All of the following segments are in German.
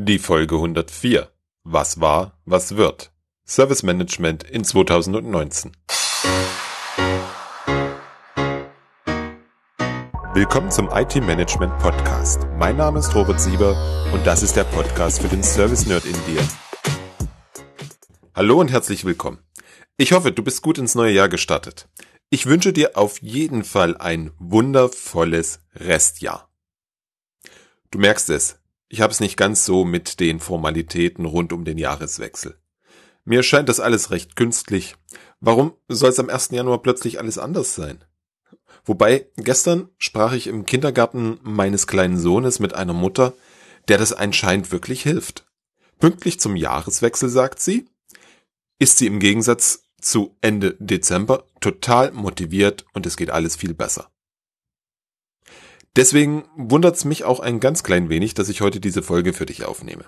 Die Folge 104. Was war, was wird? Service Management in 2019. Willkommen zum IT Management Podcast. Mein Name ist Robert Sieber und das ist der Podcast für den Service Nerd in dir. Hallo und herzlich willkommen. Ich hoffe, du bist gut ins neue Jahr gestartet. Ich wünsche dir auf jeden Fall ein wundervolles Restjahr. Du merkst es, ich habe es nicht ganz so mit den Formalitäten rund um den Jahreswechsel. Mir scheint das alles recht künstlich. Warum soll es am 1. Januar plötzlich alles anders sein? Wobei, gestern sprach ich im Kindergarten meines kleinen Sohnes mit einer Mutter, der das anscheinend wirklich hilft. Pünktlich zum Jahreswechsel, sagt sie, ist sie im Gegensatz zu Ende Dezember total motiviert und es geht alles viel besser. Deswegen wundert's mich auch ein ganz klein wenig, dass ich heute diese Folge für dich aufnehme.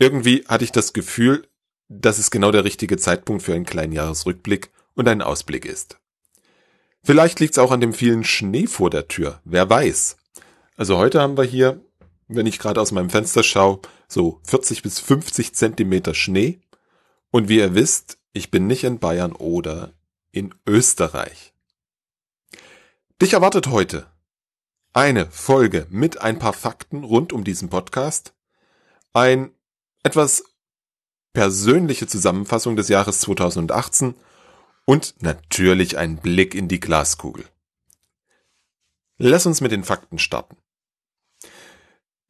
Irgendwie hatte ich das Gefühl, dass es genau der richtige Zeitpunkt für einen kleinen Jahresrückblick und einen Ausblick ist. Vielleicht liegt's auch an dem vielen Schnee vor der Tür, wer weiß. Also heute haben wir hier, wenn ich gerade aus meinem Fenster schaue, so 40 bis 50 Zentimeter Schnee. Und wie ihr wisst, ich bin nicht in Bayern oder in Österreich. Dich erwartet heute eine Folge mit ein paar Fakten rund um diesen Podcast, ein etwas persönliche Zusammenfassung des Jahres 2018 und natürlich ein Blick in die Glaskugel. Lass uns mit den Fakten starten.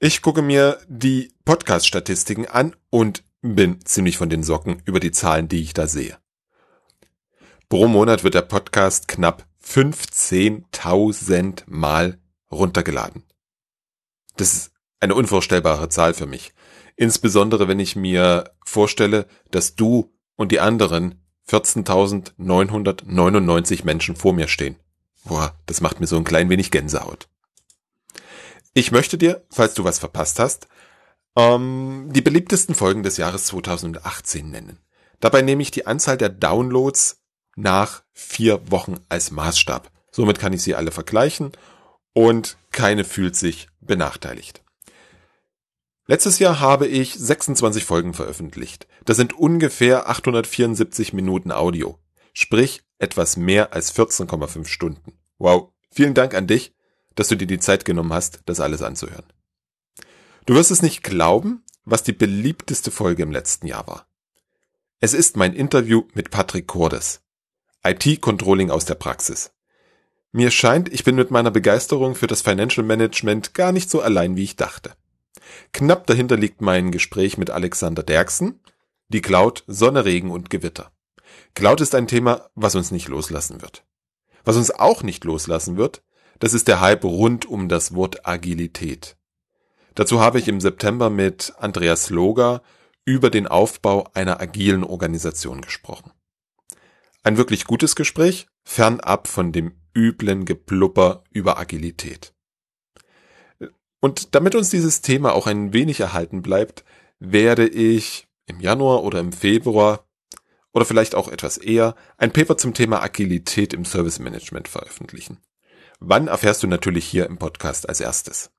Ich gucke mir die Podcast-Statistiken an und bin ziemlich von den Socken über die Zahlen, die ich da sehe. Pro Monat wird der Podcast knapp 15.000 Mal runtergeladen. Das ist eine unvorstellbare Zahl für mich. Insbesondere wenn ich mir vorstelle, dass du und die anderen 14.999 Menschen vor mir stehen. Boah, das macht mir so ein klein wenig Gänsehaut. Ich möchte dir, falls du was verpasst hast, ähm, die beliebtesten Folgen des Jahres 2018 nennen. Dabei nehme ich die Anzahl der Downloads nach vier Wochen als Maßstab. Somit kann ich sie alle vergleichen und keine fühlt sich benachteiligt. Letztes Jahr habe ich 26 Folgen veröffentlicht. Das sind ungefähr 874 Minuten Audio. Sprich etwas mehr als 14,5 Stunden. Wow. Vielen Dank an dich, dass du dir die Zeit genommen hast, das alles anzuhören. Du wirst es nicht glauben, was die beliebteste Folge im letzten Jahr war. Es ist mein Interview mit Patrick Cordes. IT-Controlling aus der Praxis. Mir scheint, ich bin mit meiner Begeisterung für das Financial Management gar nicht so allein, wie ich dachte. Knapp dahinter liegt mein Gespräch mit Alexander Derksen, die Cloud, Sonne, Regen und Gewitter. Cloud ist ein Thema, was uns nicht loslassen wird. Was uns auch nicht loslassen wird, das ist der Hype rund um das Wort Agilität. Dazu habe ich im September mit Andreas Loger über den Aufbau einer agilen Organisation gesprochen. Ein wirklich gutes Gespräch, fernab von dem üblen Geplupper über Agilität. Und damit uns dieses Thema auch ein wenig erhalten bleibt, werde ich im Januar oder im Februar oder vielleicht auch etwas eher ein Paper zum Thema Agilität im Service Management veröffentlichen. Wann erfährst du natürlich hier im Podcast als erstes.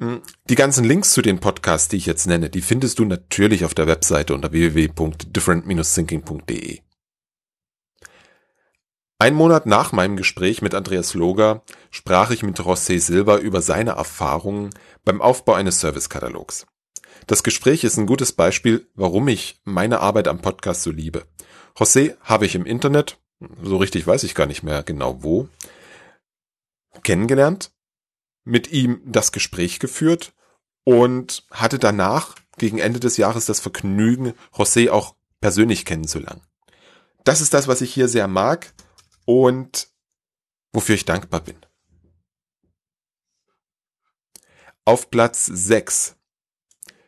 Hm, die ganzen Links zu den Podcasts, die ich jetzt nenne, die findest du natürlich auf der Webseite unter www.different-thinking.de. Ein Monat nach meinem Gespräch mit Andreas Loger sprach ich mit José Silva über seine Erfahrungen beim Aufbau eines Servicekatalogs. Das Gespräch ist ein gutes Beispiel, warum ich meine Arbeit am Podcast so liebe. José habe ich im Internet, so richtig weiß ich gar nicht mehr genau wo, kennengelernt, mit ihm das Gespräch geführt und hatte danach gegen Ende des Jahres das Vergnügen, José auch persönlich kennenzulernen. Das ist das, was ich hier sehr mag und wofür ich dankbar bin. Auf Platz 6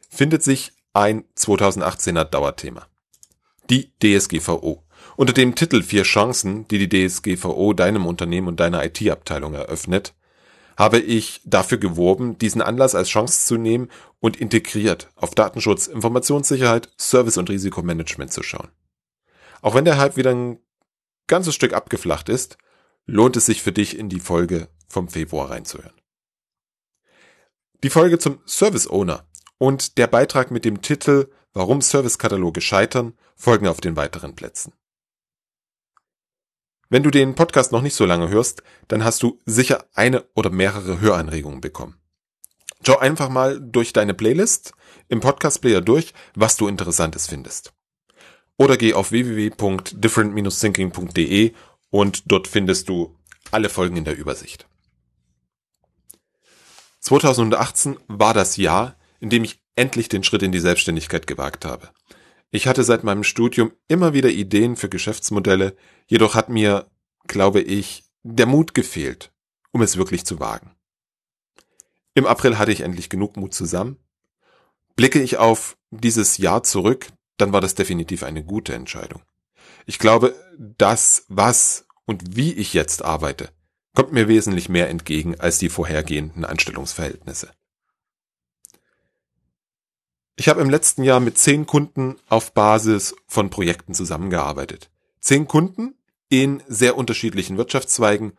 findet sich ein 2018er Dauerthema. Die DSGVO. Unter dem Titel Vier Chancen, die die DSGVO deinem Unternehmen und deiner IT-Abteilung eröffnet, habe ich dafür geworben, diesen Anlass als Chance zu nehmen und integriert auf Datenschutz, Informationssicherheit, Service und Risikomanagement zu schauen. Auch wenn der Hype wieder ein ganzes Stück abgeflacht ist, lohnt es sich für dich in die Folge vom Februar reinzuhören. Die Folge zum Service Owner und der Beitrag mit dem Titel Warum Servicekataloge scheitern folgen auf den weiteren Plätzen. Wenn du den Podcast noch nicht so lange hörst, dann hast du sicher eine oder mehrere Höranregungen bekommen. Schau einfach mal durch deine Playlist im Podcast-Player durch, was du Interessantes findest. Oder geh auf www.different-thinking.de und dort findest du alle Folgen in der Übersicht. 2018 war das Jahr, in dem ich endlich den Schritt in die Selbstständigkeit gewagt habe. Ich hatte seit meinem Studium immer wieder Ideen für Geschäftsmodelle, jedoch hat mir, glaube ich, der Mut gefehlt, um es wirklich zu wagen. Im April hatte ich endlich genug Mut zusammen. Blicke ich auf dieses Jahr zurück, dann war das definitiv eine gute Entscheidung. Ich glaube, das, was und wie ich jetzt arbeite, kommt mir wesentlich mehr entgegen als die vorhergehenden Anstellungsverhältnisse. Ich habe im letzten Jahr mit zehn Kunden auf Basis von Projekten zusammengearbeitet. Zehn Kunden in sehr unterschiedlichen Wirtschaftszweigen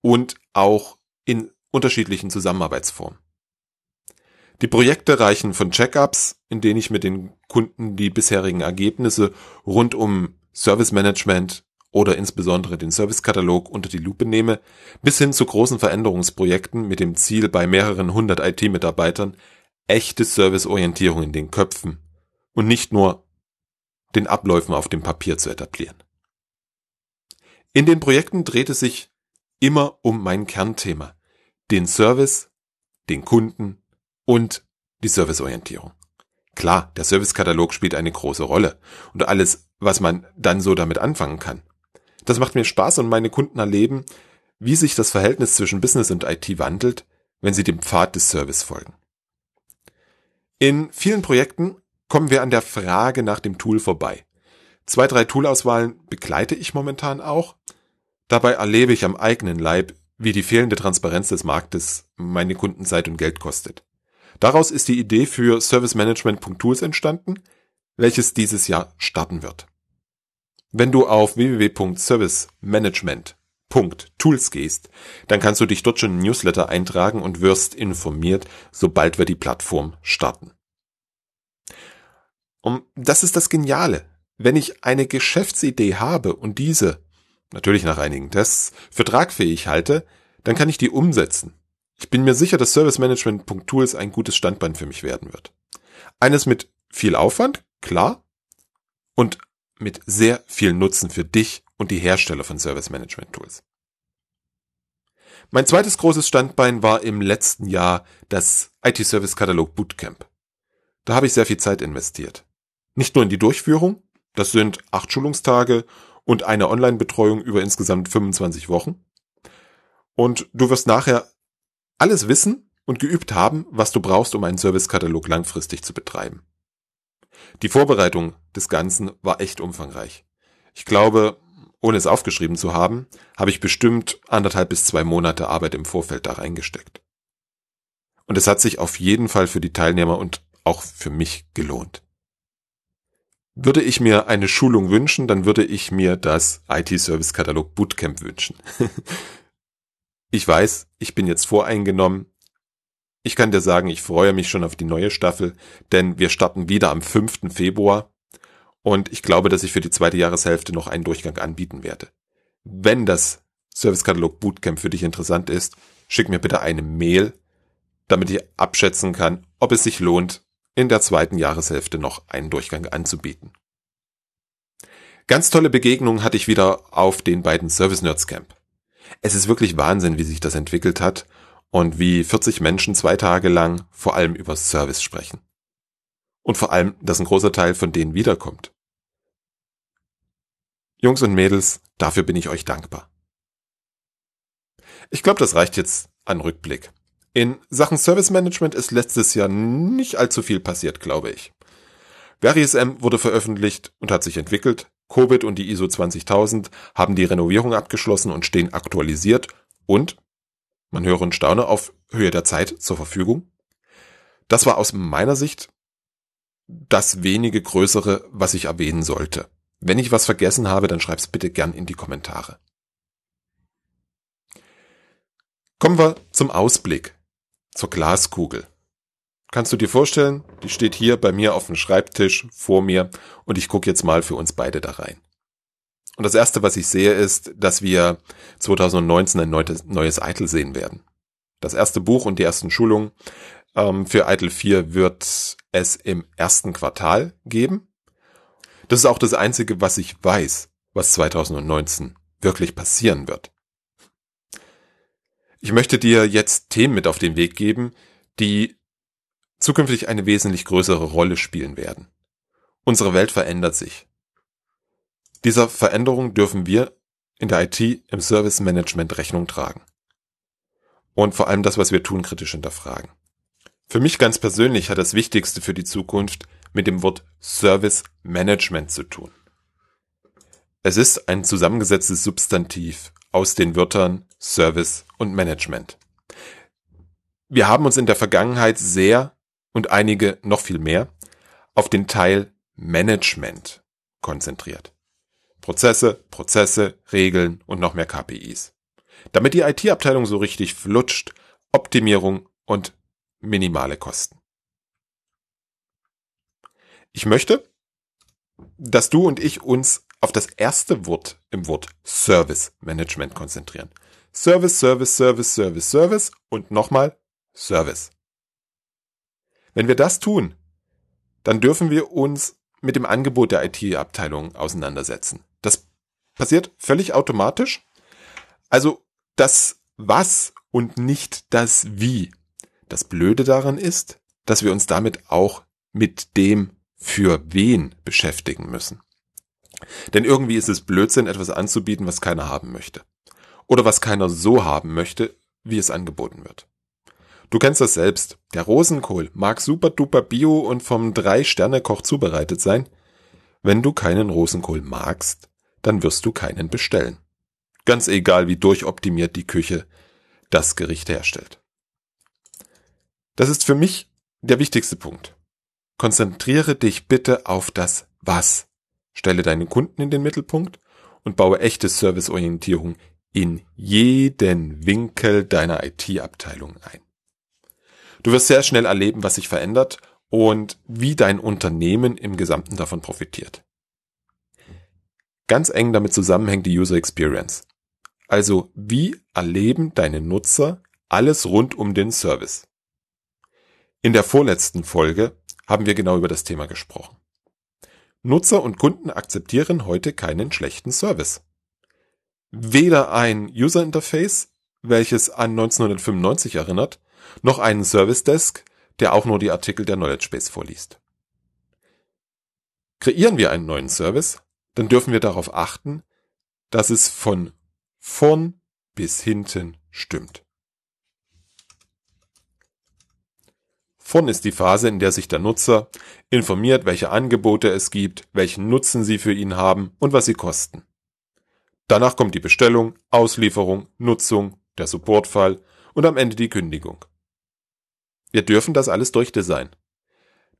und auch in unterschiedlichen Zusammenarbeitsformen. Die Projekte reichen von Checkups, in denen ich mit den Kunden die bisherigen Ergebnisse rund um Service Management oder insbesondere den Servicekatalog unter die Lupe nehme, bis hin zu großen Veränderungsprojekten mit dem Ziel, bei mehreren hundert IT-Mitarbeitern echte Serviceorientierung in den Köpfen und nicht nur den Abläufen auf dem Papier zu etablieren. In den Projekten dreht es sich immer um mein Kernthema, den Service, den Kunden und die Serviceorientierung. Klar, der Servicekatalog spielt eine große Rolle und alles, was man dann so damit anfangen kann. Das macht mir Spaß und meine Kunden erleben, wie sich das Verhältnis zwischen Business und IT wandelt, wenn sie dem Pfad des Service folgen. In vielen Projekten kommen wir an der Frage nach dem Tool vorbei. Zwei, drei Toolauswahlen begleite ich momentan auch. Dabei erlebe ich am eigenen Leib, wie die fehlende Transparenz des Marktes meine Kunden Zeit und Geld kostet. Daraus ist die Idee für servicemanagement.tools entstanden, welches dieses Jahr starten wird. Wenn du auf www.servicemanagement.tools gehst, dann kannst du dich dort schon Newsletter eintragen und wirst informiert, sobald wir die Plattform starten. Und das ist das Geniale. Wenn ich eine Geschäftsidee habe und diese, natürlich nach einigen Tests, für tragfähig halte, dann kann ich die umsetzen. Ich bin mir sicher, dass Service Management.tools ein gutes Standbein für mich werden wird. Eines mit viel Aufwand, klar, und mit sehr viel Nutzen für dich und die Hersteller von Service Management Tools. Mein zweites großes Standbein war im letzten Jahr das IT Service Katalog Bootcamp. Da habe ich sehr viel Zeit investiert. Nicht nur in die Durchführung, das sind acht Schulungstage und eine Online-Betreuung über insgesamt 25 Wochen. Und du wirst nachher alles wissen und geübt haben, was du brauchst, um einen Servicekatalog langfristig zu betreiben. Die Vorbereitung des Ganzen war echt umfangreich. Ich glaube, ohne es aufgeschrieben zu haben, habe ich bestimmt anderthalb bis zwei Monate Arbeit im Vorfeld da reingesteckt. Und es hat sich auf jeden Fall für die Teilnehmer und auch für mich gelohnt. Würde ich mir eine Schulung wünschen, dann würde ich mir das IT-Service-Katalog Bootcamp wünschen. Ich weiß, ich bin jetzt voreingenommen. Ich kann dir sagen, ich freue mich schon auf die neue Staffel, denn wir starten wieder am 5. Februar und ich glaube, dass ich für die zweite Jahreshälfte noch einen Durchgang anbieten werde. Wenn das Servicekatalog Bootcamp für dich interessant ist, schick mir bitte eine Mail, damit ich abschätzen kann, ob es sich lohnt, in der zweiten Jahreshälfte noch einen Durchgang anzubieten. Ganz tolle Begegnungen hatte ich wieder auf den beiden Service Nerds Camp. Es ist wirklich Wahnsinn, wie sich das entwickelt hat und wie 40 Menschen zwei Tage lang vor allem über Service sprechen. Und vor allem, dass ein großer Teil von denen wiederkommt. Jungs und Mädels, dafür bin ich euch dankbar. Ich glaube, das reicht jetzt an Rückblick. In Sachen Service Management ist letztes Jahr nicht allzu viel passiert, glaube ich. VariSM wurde veröffentlicht und hat sich entwickelt. Covid und die ISO 20000 haben die Renovierung abgeschlossen und stehen aktualisiert und, man höre und staune, auf Höhe der Zeit zur Verfügung. Das war aus meiner Sicht das wenige Größere, was ich erwähnen sollte. Wenn ich was vergessen habe, dann schreib's bitte gern in die Kommentare. Kommen wir zum Ausblick, zur Glaskugel. Kannst du dir vorstellen, die steht hier bei mir auf dem Schreibtisch vor mir und ich gucke jetzt mal für uns beide da rein. Und das erste, was ich sehe, ist, dass wir 2019 ein neues, neues ITIL sehen werden. Das erste Buch und die ersten Schulungen ähm, für ITIL 4 wird es im ersten Quartal geben. Das ist auch das einzige, was ich weiß, was 2019 wirklich passieren wird. Ich möchte dir jetzt Themen mit auf den Weg geben, die zukünftig eine wesentlich größere Rolle spielen werden. Unsere Welt verändert sich. Dieser Veränderung dürfen wir in der IT im Service Management Rechnung tragen. Und vor allem das, was wir tun, kritisch hinterfragen. Für mich ganz persönlich hat das Wichtigste für die Zukunft mit dem Wort Service Management zu tun. Es ist ein zusammengesetztes Substantiv aus den Wörtern Service und Management. Wir haben uns in der Vergangenheit sehr und einige noch viel mehr auf den Teil Management konzentriert. Prozesse, Prozesse, Regeln und noch mehr KPIs. Damit die IT-Abteilung so richtig flutscht, Optimierung und minimale Kosten. Ich möchte, dass du und ich uns auf das erste Wort im Wort Service Management konzentrieren. Service, Service, Service, Service, Service und nochmal Service. Wenn wir das tun, dann dürfen wir uns mit dem Angebot der IT-Abteilung auseinandersetzen. Das passiert völlig automatisch. Also das Was und nicht das Wie. Das Blöde daran ist, dass wir uns damit auch mit dem für wen beschäftigen müssen. Denn irgendwie ist es Blödsinn, etwas anzubieten, was keiner haben möchte. Oder was keiner so haben möchte, wie es angeboten wird. Du kennst das selbst. Der Rosenkohl mag super duper bio und vom Drei-Sterne-Koch zubereitet sein. Wenn du keinen Rosenkohl magst, dann wirst du keinen bestellen. Ganz egal, wie durchoptimiert die Küche das Gericht herstellt. Das ist für mich der wichtigste Punkt. Konzentriere dich bitte auf das Was. Stelle deinen Kunden in den Mittelpunkt und baue echte Serviceorientierung in jeden Winkel deiner IT-Abteilung ein. Du wirst sehr schnell erleben, was sich verändert und wie dein Unternehmen im Gesamten davon profitiert. Ganz eng damit zusammenhängt die User Experience. Also wie erleben deine Nutzer alles rund um den Service? In der vorletzten Folge haben wir genau über das Thema gesprochen. Nutzer und Kunden akzeptieren heute keinen schlechten Service. Weder ein User Interface, welches an 1995 erinnert, noch einen Service Desk, der auch nur die Artikel der Knowledge Base vorliest. Kreieren wir einen neuen Service, dann dürfen wir darauf achten, dass es von vorn bis hinten stimmt. Vorn ist die Phase, in der sich der Nutzer informiert, welche Angebote es gibt, welchen Nutzen sie für ihn haben und was sie kosten. Danach kommt die Bestellung, Auslieferung, Nutzung, der Supportfall und am Ende die Kündigung. Wir dürfen das alles durchdesignen.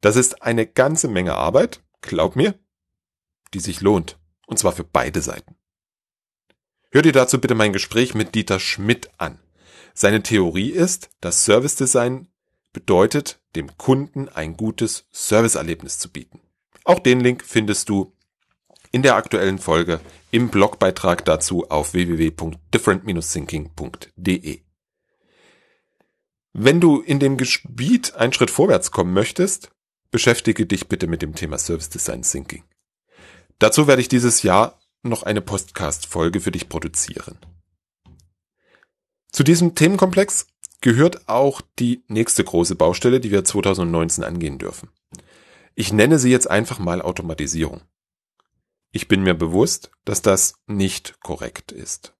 Das ist eine ganze Menge Arbeit, glaub mir, die sich lohnt. Und zwar für beide Seiten. Hör dir dazu bitte mein Gespräch mit Dieter Schmidt an. Seine Theorie ist, dass Service Design bedeutet, dem Kunden ein gutes Serviceerlebnis zu bieten. Auch den Link findest du in der aktuellen Folge im Blogbeitrag dazu auf www.different-thinking.de. Wenn du in dem Gebiet einen Schritt vorwärts kommen möchtest, beschäftige dich bitte mit dem Thema Service Design Thinking. Dazu werde ich dieses Jahr noch eine Podcast-Folge für dich produzieren. Zu diesem Themenkomplex gehört auch die nächste große Baustelle, die wir 2019 angehen dürfen. Ich nenne sie jetzt einfach mal Automatisierung. Ich bin mir bewusst, dass das nicht korrekt ist.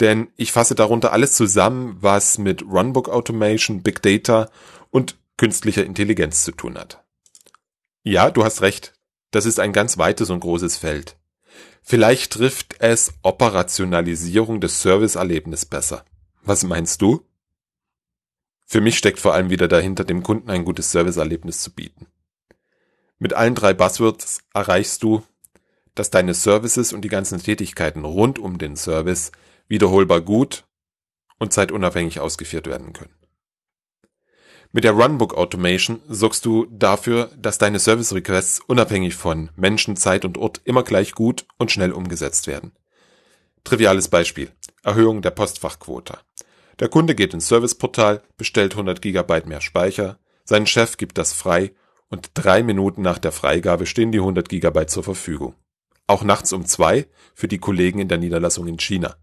Denn ich fasse darunter alles zusammen, was mit Runbook Automation, Big Data und künstlicher Intelligenz zu tun hat. Ja, du hast recht. Das ist ein ganz weites und großes Feld. Vielleicht trifft es Operationalisierung des Serviceerlebnisses besser. Was meinst du? Für mich steckt vor allem wieder dahinter, dem Kunden ein gutes Serviceerlebnis zu bieten. Mit allen drei Buzzwords erreichst du, dass deine Services und die ganzen Tätigkeiten rund um den Service wiederholbar gut und zeitunabhängig ausgeführt werden können. Mit der Runbook Automation sorgst du dafür, dass deine Service Requests unabhängig von Menschen, Zeit und Ort immer gleich gut und schnell umgesetzt werden. Triviales Beispiel. Erhöhung der Postfachquote. Der Kunde geht ins Serviceportal, bestellt 100 GB mehr Speicher, sein Chef gibt das frei und drei Minuten nach der Freigabe stehen die 100 GB zur Verfügung. Auch nachts um zwei für die Kollegen in der Niederlassung in China.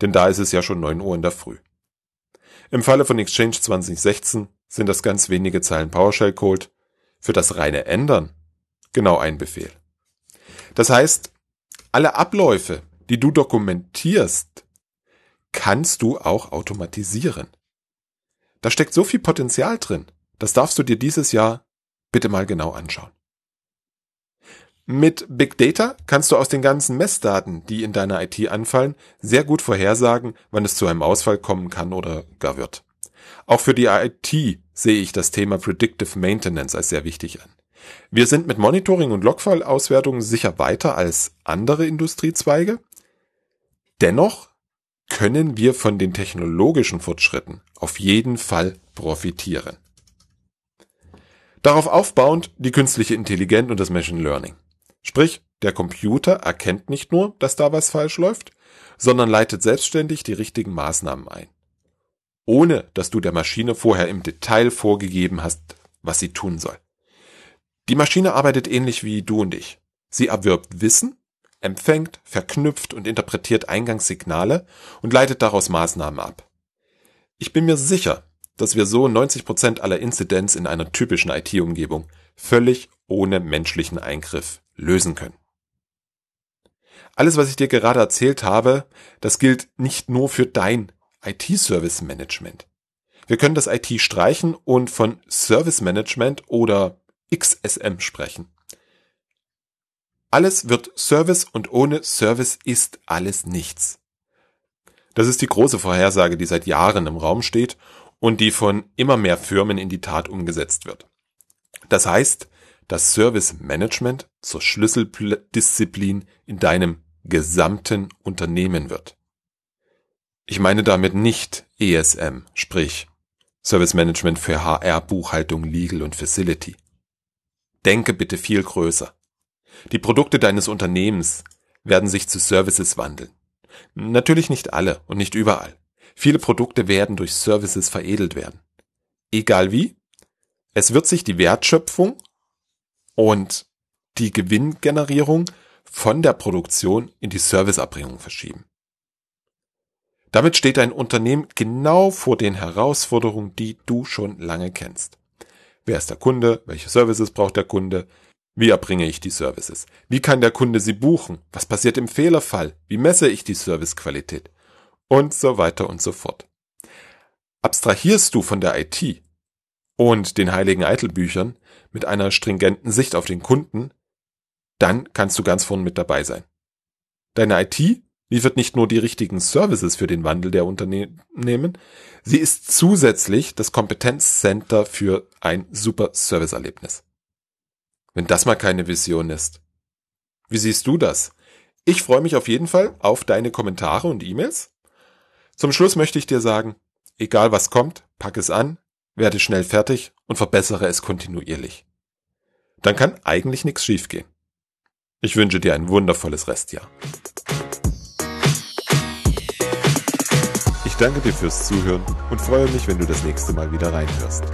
Denn da ist es ja schon 9 Uhr in der Früh. Im Falle von Exchange 2016 sind das ganz wenige Zeilen PowerShell-Code. Für das reine Ändern genau ein Befehl. Das heißt, alle Abläufe, die du dokumentierst, kannst du auch automatisieren. Da steckt so viel Potenzial drin. Das darfst du dir dieses Jahr bitte mal genau anschauen. Mit Big Data kannst du aus den ganzen Messdaten, die in deiner IT anfallen, sehr gut vorhersagen, wann es zu einem Ausfall kommen kann oder gar wird. Auch für die IT sehe ich das Thema Predictive Maintenance als sehr wichtig an. Wir sind mit Monitoring und Logfallauswertung sicher weiter als andere Industriezweige. Dennoch können wir von den technologischen Fortschritten auf jeden Fall profitieren. Darauf aufbauend die künstliche Intelligenz und das Machine Learning. Sprich, der Computer erkennt nicht nur, dass da was falsch läuft, sondern leitet selbstständig die richtigen Maßnahmen ein ohne dass du der Maschine vorher im Detail vorgegeben hast, was sie tun soll. Die Maschine arbeitet ähnlich wie du und ich. Sie erwirbt Wissen, empfängt, verknüpft und interpretiert Eingangssignale und leitet daraus Maßnahmen ab. Ich bin mir sicher, dass wir so 90 Prozent aller Inzidenz in einer typischen IT-Umgebung völlig ohne menschlichen Eingriff lösen können. Alles, was ich dir gerade erzählt habe, das gilt nicht nur für dein IT-Service Management. Wir können das IT streichen und von Service Management oder XSM sprechen. Alles wird Service und ohne Service ist alles nichts. Das ist die große Vorhersage, die seit Jahren im Raum steht und die von immer mehr Firmen in die Tat umgesetzt wird. Das heißt, dass Service Management zur Schlüsseldisziplin in deinem gesamten Unternehmen wird. Ich meine damit nicht ESM, sprich Service Management für HR, Buchhaltung, Legal und Facility. Denke bitte viel größer. Die Produkte deines Unternehmens werden sich zu Services wandeln. Natürlich nicht alle und nicht überall. Viele Produkte werden durch Services veredelt werden. Egal wie, es wird sich die Wertschöpfung und die Gewinngenerierung von der Produktion in die Serviceerbringung verschieben. Damit steht ein Unternehmen genau vor den Herausforderungen, die du schon lange kennst. Wer ist der Kunde? Welche Services braucht der Kunde? Wie erbringe ich die Services? Wie kann der Kunde sie buchen? Was passiert im Fehlerfall? Wie messe ich die Servicequalität? Und so weiter und so fort. Abstrahierst du von der IT und den heiligen Eitelbüchern mit einer stringenten Sicht auf den Kunden, dann kannst du ganz vorn mit dabei sein. Deine IT liefert nicht nur die richtigen Services für den Wandel der Unternehmen, sie ist zusätzlich das Kompetenzcenter für ein super Serviceerlebnis. Wenn das mal keine Vision ist. Wie siehst du das? Ich freue mich auf jeden Fall auf deine Kommentare und E-Mails. Zum Schluss möchte ich dir sagen, egal was kommt, pack es an, werde schnell fertig und verbessere es kontinuierlich. Dann kann eigentlich nichts schiefgehen. Ich wünsche dir ein wundervolles Restjahr. danke dir fürs Zuhören und freue mich, wenn du das nächste Mal wieder reinhörst.